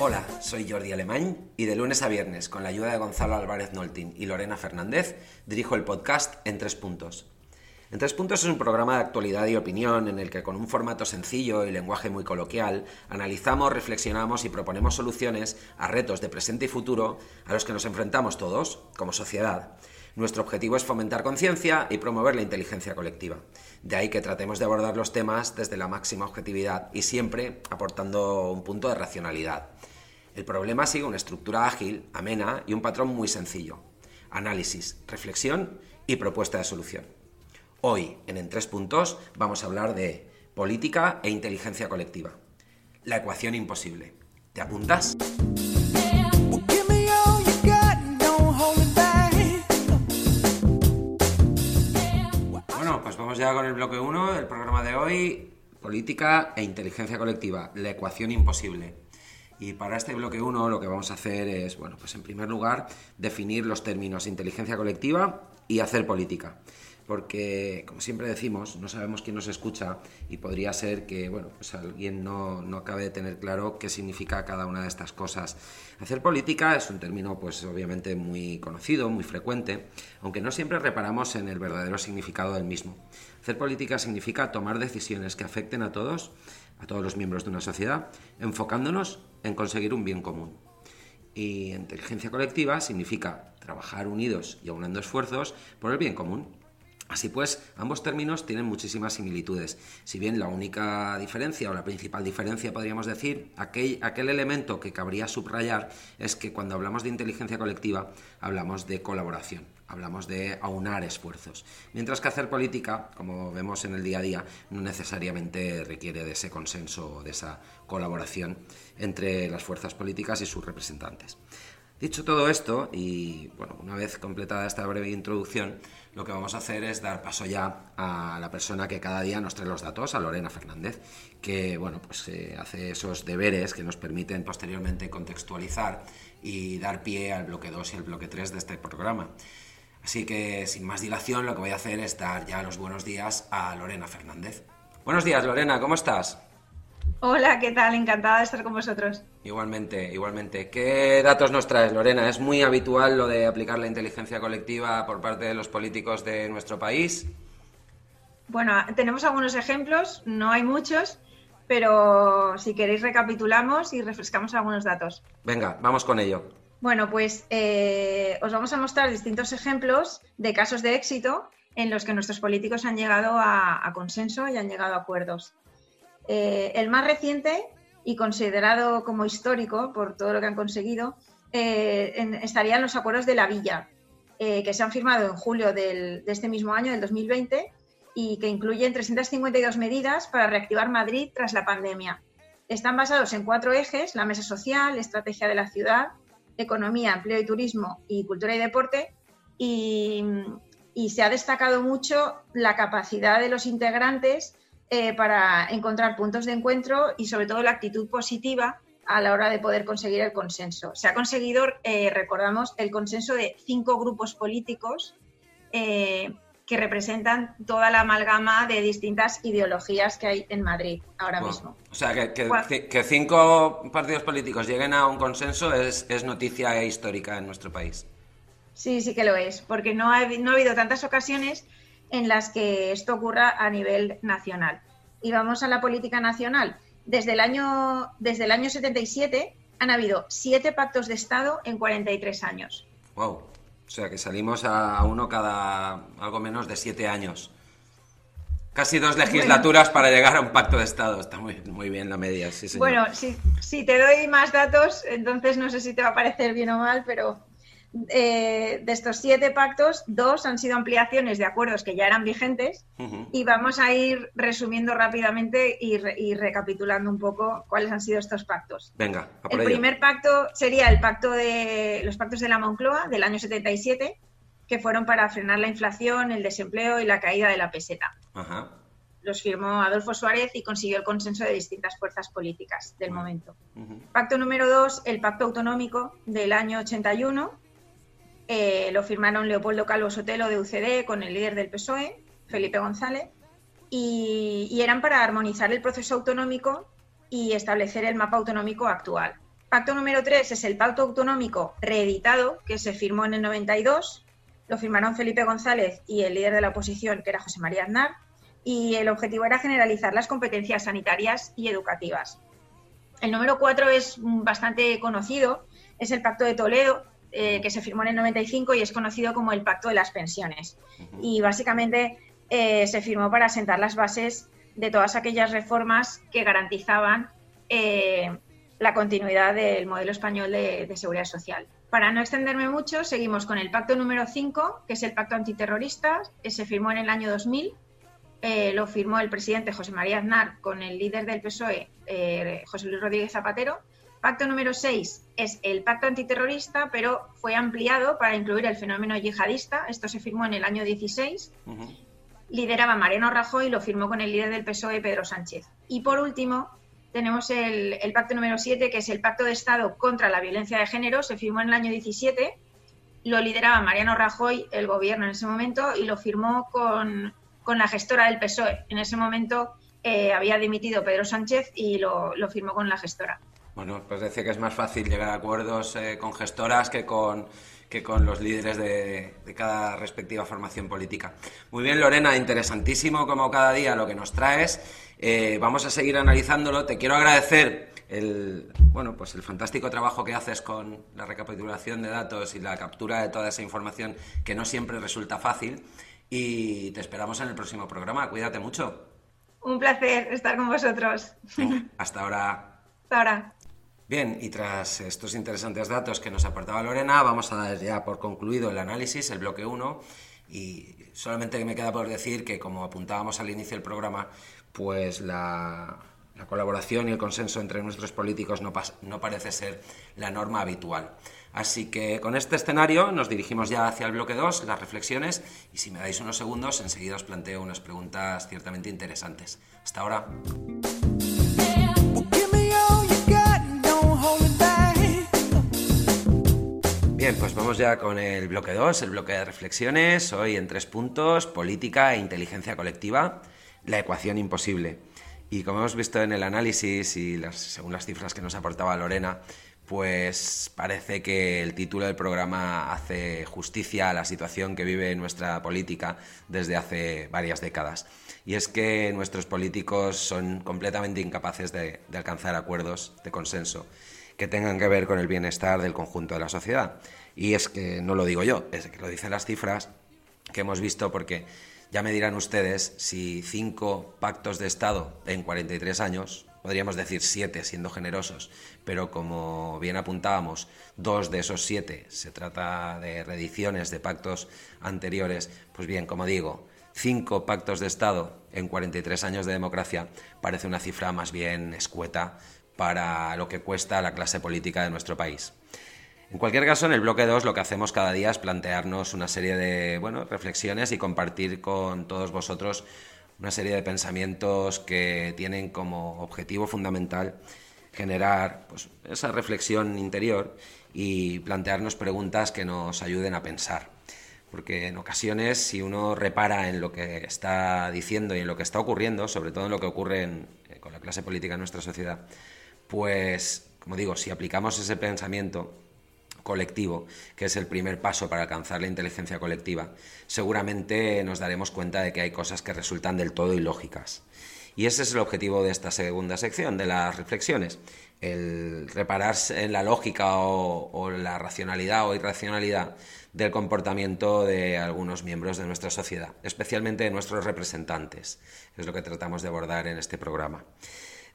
Hola, soy Jordi Alemán y de lunes a viernes, con la ayuda de Gonzalo Álvarez Noltín y Lorena Fernández, dirijo el podcast En Tres Puntos. En Tres Puntos es un programa de actualidad y opinión en el que con un formato sencillo y lenguaje muy coloquial analizamos, reflexionamos y proponemos soluciones a retos de presente y futuro a los que nos enfrentamos todos como sociedad. Nuestro objetivo es fomentar conciencia y promover la inteligencia colectiva. De ahí que tratemos de abordar los temas desde la máxima objetividad y siempre aportando un punto de racionalidad. El problema sigue una estructura ágil, amena y un patrón muy sencillo. Análisis, reflexión y propuesta de solución. Hoy, en En Tres Puntos, vamos a hablar de política e inteligencia colectiva. La ecuación imposible. ¿Te apuntas? Ya con el bloque 1 del programa de hoy. Política e inteligencia colectiva. La ecuación imposible. Y para este bloque 1 lo que vamos a hacer es, bueno, pues en primer lugar, definir los términos inteligencia colectiva y hacer política. Porque, como siempre decimos, no sabemos quién nos escucha y podría ser que, bueno, pues alguien no, no acabe de tener claro qué significa cada una de estas cosas. Hacer política es un término, pues obviamente muy conocido, muy frecuente, aunque no siempre reparamos en el verdadero significado del mismo. Hacer política significa tomar decisiones que afecten a todos, a todos los miembros de una sociedad, enfocándonos en conseguir un bien común. Y inteligencia colectiva significa trabajar unidos y aunando esfuerzos por el bien común. Así pues, ambos términos tienen muchísimas similitudes. Si bien la única diferencia o la principal diferencia, podríamos decir, aquel, aquel elemento que cabría subrayar es que cuando hablamos de inteligencia colectiva hablamos de colaboración, hablamos de aunar esfuerzos. Mientras que hacer política, como vemos en el día a día, no necesariamente requiere de ese consenso o de esa colaboración entre las fuerzas políticas y sus representantes. Dicho todo esto, y bueno, una vez completada esta breve introducción, lo que vamos a hacer es dar paso ya a la persona que cada día nos trae los datos, a Lorena Fernández, que bueno, pues eh, hace esos deberes que nos permiten posteriormente contextualizar y dar pie al bloque 2 y al bloque 3 de este programa. Así que sin más dilación, lo que voy a hacer es dar ya los buenos días a Lorena Fernández. Buenos días, Lorena, ¿cómo estás? Hola, ¿qué tal? Encantada de estar con vosotros. Igualmente, igualmente. ¿Qué datos nos traes, Lorena? ¿Es muy habitual lo de aplicar la inteligencia colectiva por parte de los políticos de nuestro país? Bueno, tenemos algunos ejemplos, no hay muchos, pero si queréis recapitulamos y refrescamos algunos datos. Venga, vamos con ello. Bueno, pues eh, os vamos a mostrar distintos ejemplos de casos de éxito en los que nuestros políticos han llegado a, consenso y han llegado a acuerdos. Eh, el más reciente y considerado como histórico por todo lo que han conseguido eh, estarían los acuerdos de la Villa, que se han firmado en julio del- de este mismo año, del 2020, y que incluyen 352 medidas para reactivar Madrid tras la pandemia. Están basados en cuatro ejes, la mesa social, estrategia de la ciudad, economía, empleo y turismo y cultura y deporte, y, se ha destacado mucho la capacidad de los integrantes eh, para encontrar puntos de encuentro y sobre todo la actitud positiva a la hora de poder conseguir el consenso. Se ha conseguido, eh, recordamos, el consenso de cinco grupos políticos eh, que representan toda la amalgama de distintas ideologías que hay en Madrid ahora mismo. O sea, que, que- que cinco partidos políticos lleguen a un consenso es, es noticia histórica en nuestro país. Sí, sí que lo es, porque no ha, no ha habido tantas ocasiones en las que esto ocurra a nivel nacional. Y vamos a la política nacional. Desde el año, desde el año 77 han habido siete pactos de Estado en 43 años. Wow. O sea, que salimos a, uno cada algo menos de siete años. Casi dos legislaturas para llegar a un pacto de Estado. Está muy, muy bien la media, sí, señor. Bueno, si, si te doy más datos, entonces no sé si te va a parecer bien o mal, pero eh, de estos siete pactos, dos han sido ampliaciones de acuerdos que ya eran vigentes y vamos a ir resumiendo rápidamente y, re- y recapitulando un poco cuáles han sido estos pactos. Venga, a por El ello. primer pacto sería el pacto de los pactos de la Moncloa del año 77, que fueron para frenar la inflación, el desempleo y la caída de la peseta. Ajá. Los firmó Adolfo Suárez y consiguió el consenso de distintas fuerzas políticas del momento. Pacto número dos, el pacto autonómico del año 81. Eh, lo firmaron Leopoldo Calvo Sotelo de UCD con el líder del PSOE, Felipe González, y, eran para armonizar el proceso autonómico y establecer el mapa autonómico actual. Pacto número tres es el pacto autonómico reeditado que se firmó en el 92. Lo firmaron Felipe González y el líder de la oposición, que era José María Aznar, y el objetivo era generalizar las competencias sanitarias y educativas. El número cuatro es bastante conocido, es el Pacto de Toledo, eh, que se firmó en el 95 y es conocido como el Pacto de las Pensiones. Y básicamente eh, se firmó para sentar las bases de todas aquellas reformas que garantizaban eh, la continuidad del modelo español de, de seguridad social. Para no extenderme mucho, seguimos con el pacto número 5, que es el pacto antiterrorista, que se firmó en el año 2000 eh, lo firmó el presidente José María Aznar con el líder del PSOE, eh, José Luis Rodríguez Zapatero. Pacto número 6 es el pacto antiterrorista, pero fue ampliado para incluir el fenómeno yihadista. Esto se firmó en el año 16. Ujú. Lideraba Mariano Rajoy y lo firmó con el líder del PSOE, Pedro Sánchez. Y por último, tenemos el, el pacto número 7, que es el pacto de Estado contra la violencia de género. Se firmó en el año 17 lo lideraba Mariano Rajoy, el gobierno en ese momento, y lo firmó con, con la gestora del PSOE. En ese momento eh, había dimitido Pedro Sánchez y lo, lo firmó con la gestora. Bueno, pues decía que es más fácil llegar a acuerdos eh, con gestoras que con, que con los líderes de, de cada respectiva formación política. Muy bien, Lorena, interesantísimo como cada día lo que nos traes. Eh, vamos a seguir analizándolo. Te quiero agradecer el, bueno, pues el fantástico trabajo que haces con la recapitulación de datos y la captura de toda esa información que no siempre resulta fácil. Y te esperamos en el próximo programa. Cuídate mucho. Un placer estar con vosotros. Venga, hasta ahora. Hasta ahora. Bien, y tras estos interesantes datos que nos aportaba Lorena, vamos a dar ya por concluido el análisis, el bloque 1, y solamente me queda por decir que, como apuntábamos al inicio del programa, pues la, la colaboración y el consenso entre nuestros políticos no, no parece ser la norma habitual. Así que con este escenario nos dirigimos ya hacia el bloque 2, las reflexiones, y si me dais unos segundos, enseguida os planteo unas preguntas ciertamente interesantes. Hasta ahora. Bien, pues vamos ya con el bloque 2, el bloque de reflexiones. Hoy en tres puntos, política e inteligencia colectiva, la ecuación imposible. Y como hemos visto en el análisis y según las cifras que nos aportaba Lorena, pues parece que el título del programa hace justicia a la situación que vive nuestra política desde hace varias décadas. Y es que nuestros políticos son completamente incapaces de alcanzar acuerdos de consenso que tengan que ver con el bienestar del conjunto de la sociedad. Y es que no lo digo yo, es que lo dicen las cifras que hemos visto porque ya me dirán ustedes si cinco pactos de Estado en 43 años, podríamos decir siete siendo generosos, pero como bien apuntábamos, dos de esos siete se trata de reediciones de pactos anteriores, pues bien, como digo, cinco pactos de Estado en 43 años de democracia parece una cifra más bien escueta para lo que cuesta la clase política de nuestro país. En cualquier caso, en el bloque 2 lo que hacemos cada día es plantearnos una serie de bueno, reflexiones y compartir con todos vosotros una serie de pensamientos que tienen como objetivo fundamental generar pues, esa reflexión interior y plantearnos preguntas que nos ayuden a pensar. Porque en ocasiones, si uno repara en lo que está diciendo y en lo que está ocurriendo, sobre todo en lo que ocurre eh, con la clase política en nuestra sociedad, pues, como digo, si aplicamos ese pensamiento colectivo, que es el primer paso para alcanzar la inteligencia colectiva, seguramente nos daremos cuenta de que hay cosas que resultan del todo ilógicas. Y ese es el objetivo de esta segunda sección, de las reflexiones. El repararse en la lógica o, o la racionalidad o irracionalidad del comportamiento de algunos miembros de nuestra sociedad, especialmente de nuestros representantes, es lo que tratamos de abordar en este programa.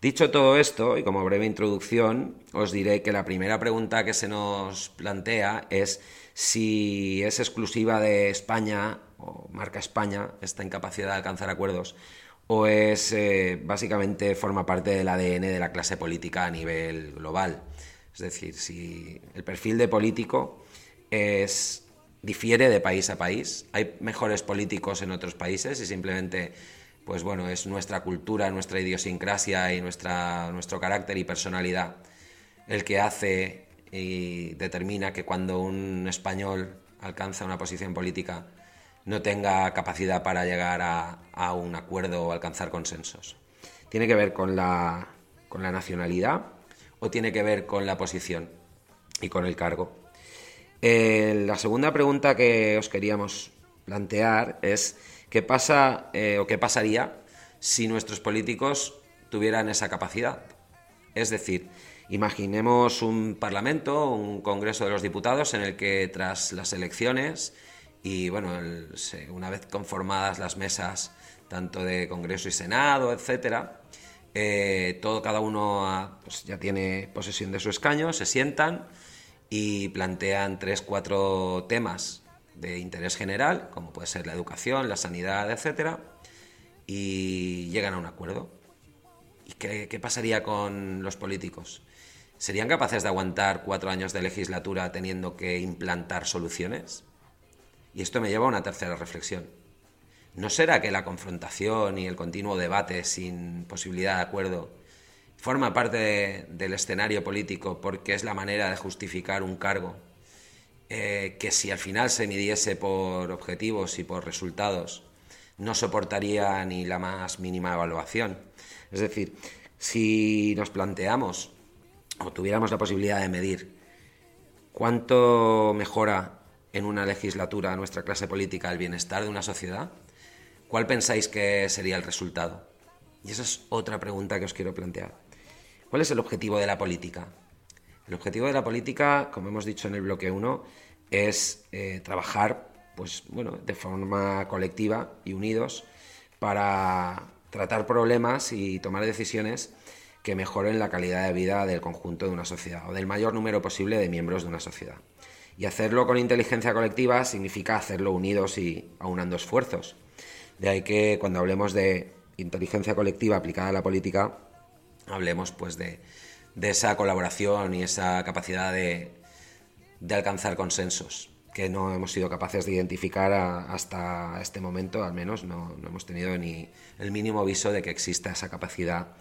Dicho todo esto, y como breve introducción, os diré que la primera pregunta que se nos plantea es si es exclusiva de España o marca España esta incapacidad de alcanzar acuerdos o es eh, básicamente forma parte del ADN de la clase política a nivel global. Es decir, si el perfil de político es, difiere de país a país, hay mejores políticos en otros países y simplemente pues bueno, es nuestra cultura, nuestra idiosincrasia y nuestra, nuestro carácter y personalidad el que hace y determina que cuando un español alcanza una posición política no tenga capacidad para llegar a, un acuerdo o alcanzar consensos. ¿Tiene que ver con la, con la nacionalidad o tiene que ver con la posición y con el cargo? Eh, la segunda pregunta que os queríamos plantear es ¿Qué pasa eh, o qué pasaría si nuestros políticos tuvieran esa capacidad? Es decir, imaginemos un parlamento, un congreso de los diputados en el que tras las elecciones y bueno, una vez conformadas las mesas tanto de Congreso y Senado, etcétera, eh, todo cada uno pues, ya tiene posesión de su escaño, se sientan y plantean tres, cuatro temas de interés general, como puede ser la educación, la sanidad, etcétera, y llegan a un acuerdo. ¿Y qué, pasaría con los políticos? ¿Serían capaces de aguantar cuatro años de legislatura teniendo que implantar soluciones? Y esto me lleva a una tercera reflexión. ¿No será que la confrontación y el continuo debate sin posibilidad de acuerdo forma parte del escenario político porque es la manera de justificar un cargo eh, que si al final se midiese por objetivos y por resultados, no soportaría ni la más mínima evaluación. Es decir, si nos planteamos o tuviéramos la posibilidad de medir cuánto mejora en una legislatura nuestra clase política el bienestar de una sociedad, ¿cuál pensáis que sería el resultado? Y esa es otra pregunta que os quiero plantear. ¿Cuál es el objetivo de la política? El objetivo de la política, como hemos dicho en el bloque 1, es eh, trabajar pues, bueno, de forma colectiva y unidos para tratar problemas y tomar decisiones que mejoren la calidad de vida del conjunto de una sociedad o del mayor número posible de miembros de una sociedad. Y hacerlo con inteligencia colectiva significa hacerlo unidos y aunando esfuerzos. De ahí que cuando hablemos de inteligencia colectiva aplicada a la política, hablemos pues de esa colaboración y esa capacidad de, de alcanzar consensos que no hemos sido capaces de identificar hasta este momento, al menos no, no, hemos tenido ni el mínimo aviso de que exista esa capacidad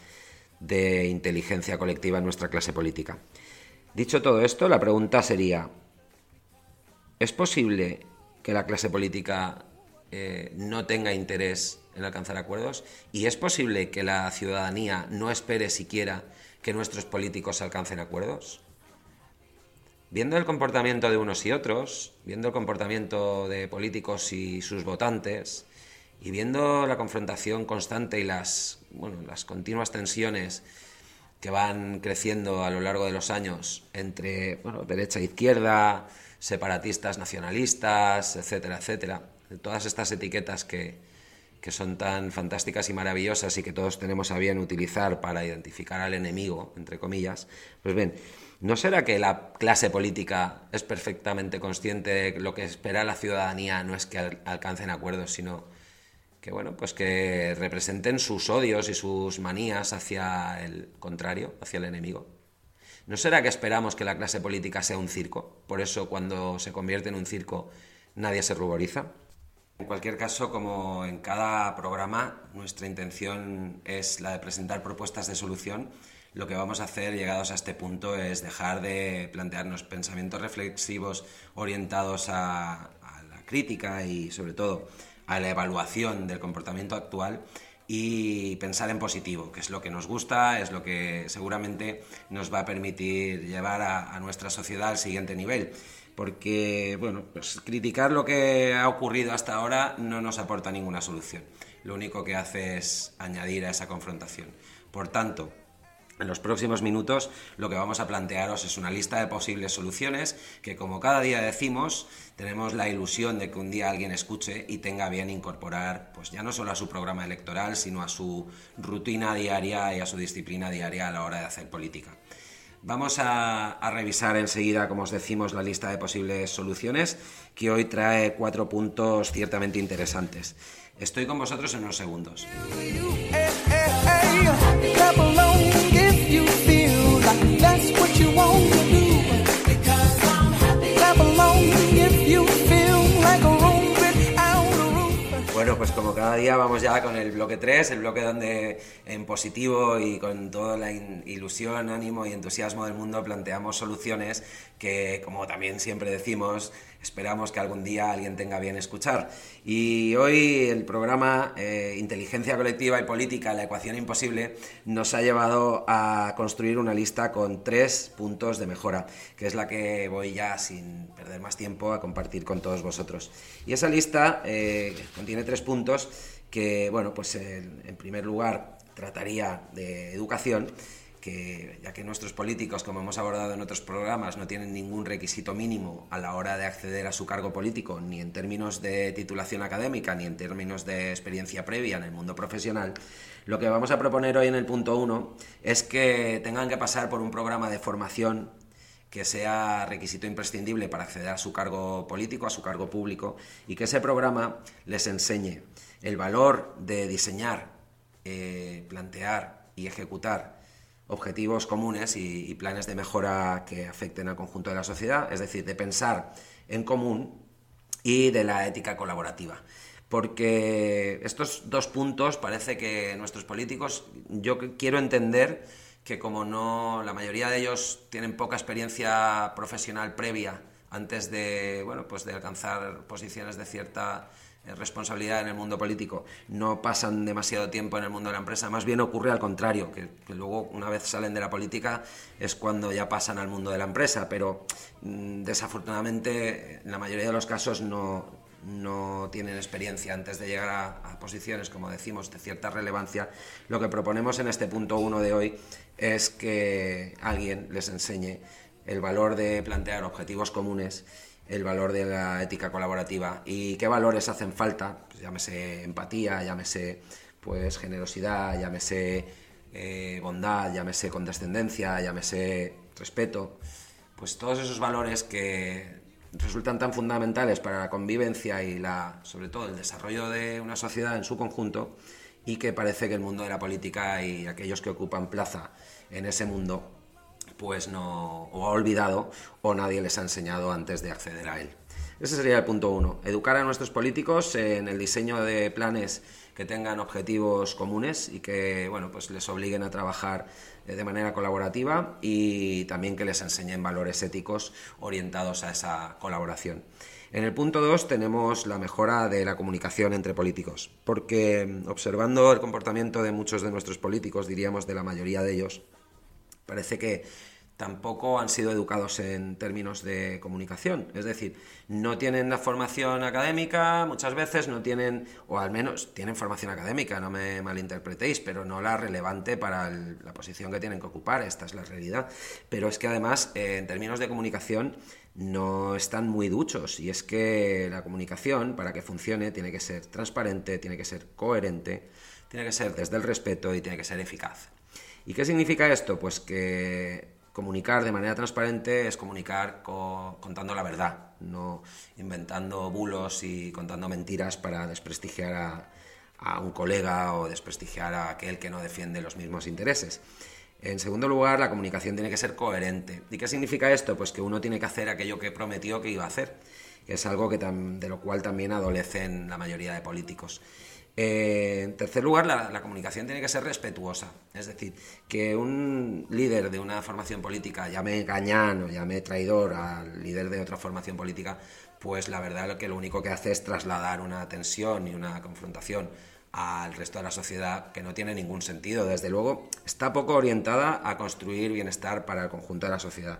de inteligencia colectiva en nuestra clase política. Dicho todo esto, la pregunta sería, ¿es posible que la clase política eh, no tenga interés en alcanzar acuerdos? ¿Y es posible que la ciudadanía no espere siquiera que nuestros políticos alcancen acuerdos? Viendo el comportamiento de unos y otros, viendo el comportamiento de políticos y sus votantes, y viendo la confrontación constante y las, las continuas tensiones que van creciendo a lo largo de los años entre derecha e izquierda, separatistas, nacionalistas, etcétera, etcétera, todas estas etiquetas que, que son tan fantásticas y maravillosas y que todos tenemos a bien utilizar para identificar al enemigo, entre comillas, pues bien, ¿No será que la clase política es perfectamente consciente de lo que espera la ciudadanía no es que alcancen acuerdos, sino que bueno, pues que representen sus odios y sus manías hacia el contrario, hacia el enemigo? ¿No será que esperamos que la clase política sea un circo? Por eso cuando se convierte en un circo nadie se ruboriza. En cualquier caso, como en cada programa, nuestra intención es la de presentar propuestas de solución lo que vamos a hacer llegados a este punto es dejar de plantearnos pensamientos reflexivos orientados a, la crítica y sobre todo a la evaluación del comportamiento actual y pensar en positivo, que es lo que nos gusta, es lo que seguramente nos va a permitir llevar a, nuestra sociedad al siguiente nivel. Porque, bueno, pues criticar lo que ha ocurrido hasta ahora no nos aporta ninguna solución. lo único que hace es añadir a esa confrontación. Por tanto, en los próximos minutos lo que vamos a plantearos es una lista de posibles soluciones que, como cada día decimos, tenemos la ilusión de que un día alguien escuche y tenga bien incorporar, pues ya no solo a su programa electoral, sino a su rutina diaria y a su disciplina diaria a la hora de hacer política. Vamos a, revisar enseguida, como os decimos, la lista de posibles soluciones, que hoy trae cuatro puntos ciertamente interesantes. Estoy con vosotros en unos segundos. Pues como cada día vamos ya con el bloque 3, el bloque donde en positivo y con toda la ilusión, ánimo y entusiasmo del mundo planteamos soluciones que, como también siempre decimos, esperamos que algún día alguien tenga bien escuchar. Y hoy el programa eh, Inteligencia Colectiva y Política, la ecuación imposible, nos ha llevado a construir una lista con tres puntos de mejora, que es la que voy ya, sin perder más tiempo, a compartir con todos vosotros. Y esa lista eh, contiene tres puntos que, bueno, pues en primer lugar trataría de educación, que ya que nuestros políticos, como hemos abordado en otros programas, no tienen ningún requisito mínimo a la hora de acceder a su cargo político, ni en términos de titulación académica, ni en términos de experiencia previa en el mundo profesional, lo que vamos a proponer hoy en el punto 1 es que tengan que pasar por un programa de formación que sea requisito imprescindible para acceder a su cargo político, a su cargo público, y que ese programa les enseñe el valor de diseñar, eh, plantear y ejecutar objetivos comunes y, planes de mejora que afecten al conjunto de la sociedad, es decir, de pensar en común y de la ética colaborativa. Porque estos dos puntos parece que nuestros políticos, yo quiero entender que como no, la mayoría de ellos tienen poca experiencia profesional previa antes de, bueno, pues de alcanzar posiciones de cierta responsabilidad en el mundo político no pasan demasiado tiempo en el mundo de la empresa, más bien ocurre al contrario, que, luego una vez salen de la política es cuando ya pasan al mundo de la empresa, pero mm, desafortunadamente en la mayoría de los casos no, no tienen experiencia antes de llegar a, posiciones, como decimos, de cierta relevancia, lo que proponemos en este punto uno de hoy es que alguien les enseñe el valor de plantear objetivos comunes el valor de la ética colaborativa y qué valores hacen falta, pues llámese empatía, llámese pues generosidad, llámese eh, bondad, llámese condescendencia, llámese respeto, pues todos esos valores que resultan tan fundamentales para la convivencia y la, sobre todo el desarrollo de una sociedad en su conjunto y que parece que el mundo de la política y aquellos que ocupan plaza en ese mundo pues no, o ha olvidado o nadie les ha enseñado antes de acceder a él. Ese sería el punto uno. Educar a nuestros políticos en el diseño de planes que tengan objetivos comunes y que bueno, pues les obliguen a trabajar eh, de manera colaborativa y también que les enseñen valores éticos orientados a esa colaboración. En el punto 2 tenemos la mejora de la comunicación entre políticos, porque mm, observando el comportamiento de muchos de nuestros políticos, diríamos de la mayoría de ellos, parece que tampoco han sido educados en términos de comunicación. Es decir, no tienen la formación académica, muchas veces no tienen, o al menos tienen formación académica, no me malinterpretéis, pero no la relevante para la posición que tienen que ocupar, esta es la realidad. Pero es que además, eh, en términos de comunicación, no están muy duchos. Y es que la comunicación, para que funcione, tiene que ser transparente, tiene que ser coherente, tiene que ser desde el respeto y tiene que ser eficaz. ¿Y qué significa esto? Pues que comunicar de manera transparente es comunicar contando la verdad, no inventando bulos y contando mentiras para desprestigiar a, a, un colega o desprestigiar a aquel que no defiende los mismos intereses. En segundo lugar, la comunicación tiene que ser coherente. ¿Y qué significa esto? Pues que uno tiene que hacer aquello que prometió que iba a hacer, es algo que de lo cual también adolecen la mayoría de políticos. Eh, en tercer lugar, la, comunicación tiene que ser respetuosa. Es decir, que un líder de una formación política llame gañán o llame traidor al líder de otra formación política, pues la verdad que lo único que hace es trasladar una tensión y una confrontación al resto de la sociedad que no tiene ningún sentido. Desde luego, está poco orientada a construir bienestar para el conjunto de la sociedad.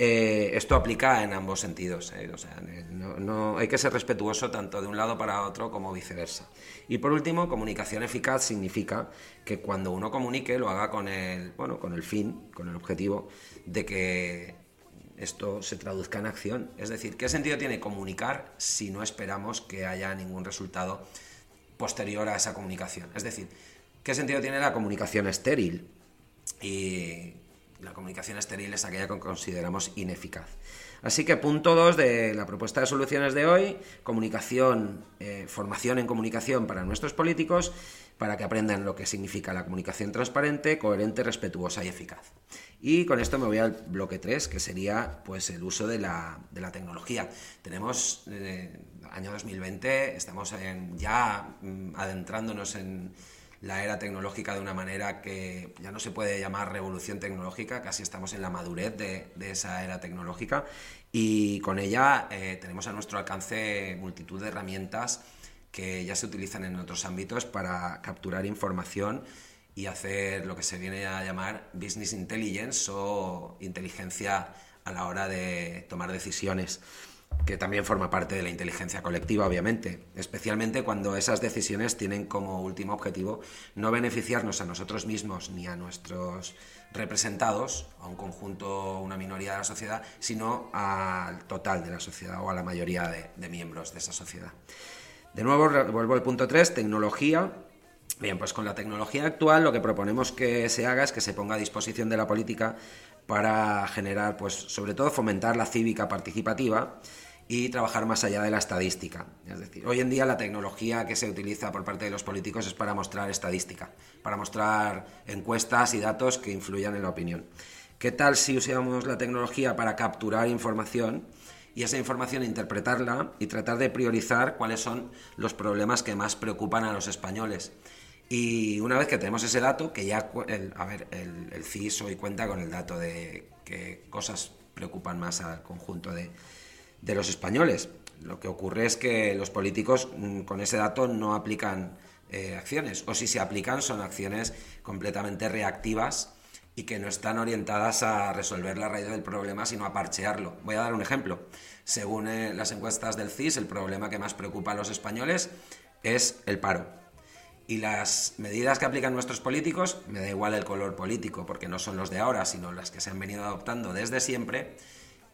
Eh, esto aplica en ambos sentidos. ¿eh? O sea, no, no- hay que ser respetuoso tanto de un lado para otro como viceversa. Y por último, comunicación eficaz significa que cuando uno comunique lo haga con el, bueno, con el fin, con el objetivo de que esto se traduzca en acción. Es decir, ¿qué sentido tiene comunicar si no esperamos que haya ningún resultado posterior a esa comunicación? Es decir, ¿qué sentido tiene la comunicación estéril? Y la comunicación estéril es aquella que consideramos ineficaz. Así que punto 2 de la propuesta de soluciones de hoy, comunicación, eh, formación en comunicación para nuestros políticos, para que aprendan lo que significa la comunicación transparente, coherente, respetuosa y eficaz. Y con esto me voy al bloque 3, que sería pues el uso de la, de la tecnología. Tenemos eh, año 2020, estamos en- ya mm, adentrándonos en la era tecnológica de una manera que ya no se puede llamar revolución tecnológica, casi estamos en la madurez de, esa era tecnológica. Y con ella eh, tenemos a nuestro alcance multitud de herramientas que ya se utilizan en otros ámbitos para capturar información y hacer lo que se viene a llamar business intelligence o inteligencia a la hora de tomar decisiones que también forma parte de la inteligencia colectiva, obviamente, especialmente cuando esas decisiones tienen como último objetivo no beneficiarnos a nosotros mismos ni a nuestros representados, a un conjunto, una minoría de la sociedad, sino al total de la sociedad o a la mayoría de, miembros de esa sociedad. De nuevo, vuelvo al punto 3, tecnología. Bien, pues con la tecnología actual lo que proponemos que se haga es que se ponga a disposición de la política para generar, pues sobre todo fomentar la cívica participativa y trabajar más allá de la estadística. Es decir, hoy en día la tecnología que se utiliza por parte de los políticos es para mostrar estadística, para mostrar encuestas y datos que influyan en la opinión. ¿Qué tal si usamos la tecnología para capturar información y esa información interpretarla y tratar de priorizar cuáles son los problemas que más preocupan a los españoles? Y una vez que tenemos ese dato, que ya, el, a ver, el, el CIS hoy cuenta con el dato de qué cosas preocupan más al conjunto de, de los españoles. Lo que ocurre es que los políticos mm, con ese dato no aplican eh, acciones, o si se aplican son acciones completamente reactivas y que no están orientadas a resolver la raíz del problema, sino a parchearlo. Voy a dar un ejemplo. Según eh, las encuestas del CIS, el problema que más preocupa a los españoles es el paro. Y las medidas que aplican nuestros políticos, me da igual el color político, porque no son los de ahora, sino las que se han venido adoptando desde siempre,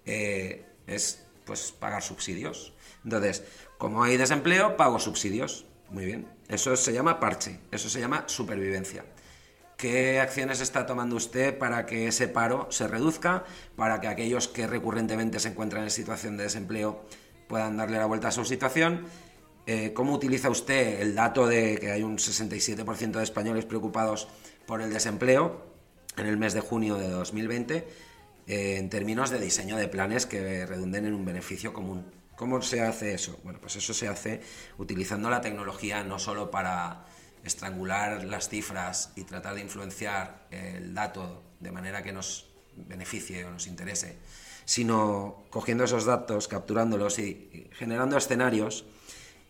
eh, es pues pagar subsidios. Entonces, como hay desempleo, pago subsidios. Muy bien. Eso se llama parche, eso se llama supervivencia. ¿Qué acciones está tomando usted para que ese paro se reduzca, para que aquellos que recurrentemente se encuentran en situación de desempleo puedan darle la vuelta a su situación? Eh, ¿Cómo utiliza usted el dato de que hay un 67% de españoles preocupados por el desempleo en el mes de junio de 2020 eh, en términos de diseño de planes que redunden en un beneficio común? ¿Cómo se hace eso? Bueno, pues eso se hace utilizando la tecnología no solo para estrangular las cifras y tratar de influenciar el dato de manera que nos beneficie o nos interese, sino cogiendo esos datos, capturándolos y, generando escenarios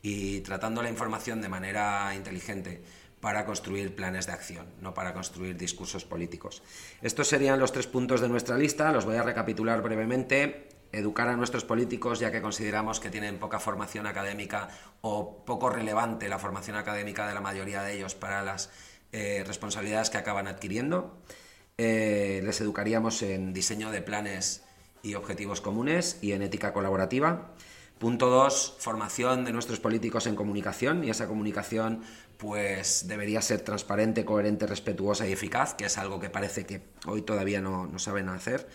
y tratando la información de manera inteligente para construir planes de acción, no para construir discursos políticos. Estos serían los tres puntos de nuestra lista, los voy a recapitular brevemente. Educar a nuestros políticos, ya que consideramos que tienen poca formación académica o poco relevante la formación académica de la mayoría de ellos para las eh, responsabilidades que acaban adquiriendo. Eh, les educaríamos en diseño de planes y objetivos comunes y en ética colaborativa. Punto 2, formación de nuestros políticos en comunicación y esa comunicación pues debería ser transparente, coherente, respetuosa y eficaz, que es algo que parece que hoy todavía no, no saben hacer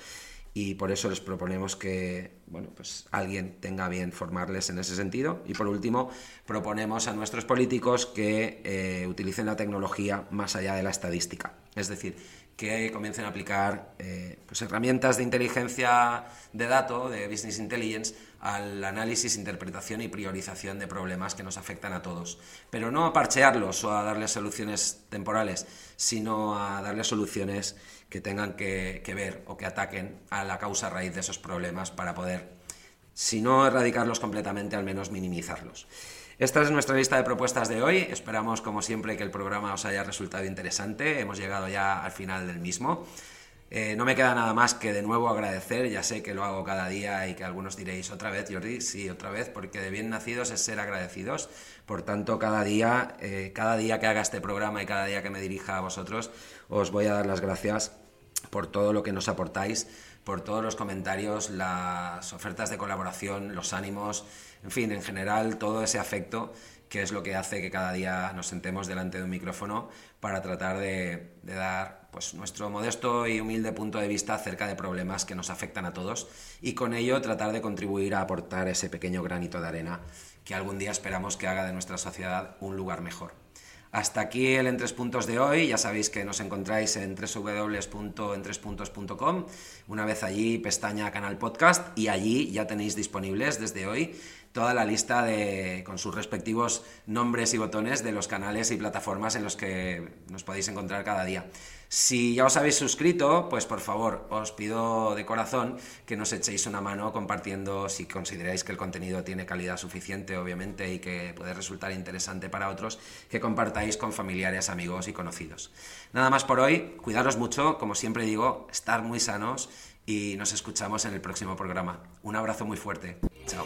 y por eso les proponemos que bueno, pues alguien tenga bien formarles en ese sentido. Y por último, proponemos a nuestros políticos que eh, utilicen la tecnología más allá de la estadística. Es decir, que comiencen a aplicar eh, pues herramientas de inteligencia de datos, de business intelligence, al análisis, interpretación y priorización de problemas que nos afectan a todos. Pero no a parchearlos o a darles soluciones temporales, sino a darles soluciones que tengan que, que ver o que ataquen a la causa raíz de esos problemas para poder, si no erradicarlos completamente, al menos minimizarlos. Esta es nuestra lista de propuestas de hoy. Esperamos, como siempre, que el programa os haya resultado interesante. Hemos llegado ya al final del mismo. Eh, no me queda nada más que de nuevo agradecer, ya sé que lo hago cada día y que algunos diréis otra vez, Jordi, sí, otra vez, porque de bien nacidos es ser agradecidos. Por tanto, cada día, eh, cada día que haga este programa y cada día que me dirija a vosotros, os voy a dar las gracias por todo lo que nos aportáis, por todos los comentarios, las ofertas de colaboración, los ánimos, en fin, en general, todo ese afecto que es lo que hace que cada día nos sentemos delante de un micrófono para tratar de, dar pues, nuestro modesto y humilde punto de vista acerca de problemas que nos afectan a todos y con ello tratar de contribuir a aportar ese pequeño granito de arena que algún día esperamos que haga de nuestra sociedad un lugar mejor. Hasta aquí el En Tres Puntos de hoy. Ya sabéis que nos encontráis en www.entrespuntos.com. Una vez allí, pestaña Canal Podcast y allí ya tenéis disponibles desde hoy toda la lista de, con sus respectivos nombres y botones de los canales y plataformas en los que nos podéis encontrar cada día. Si ya os habéis suscrito, pues por favor, os pido de corazón que nos echéis una mano compartiendo si consideráis que el contenido tiene calidad suficiente, obviamente, y que puede resultar interesante para otros, que compartáis con familiares, amigos y conocidos. Nada más por hoy, cuidaros mucho, como siempre digo, estar muy sanos y nos escuchamos en el próximo programa. Un abrazo muy fuerte. Chao.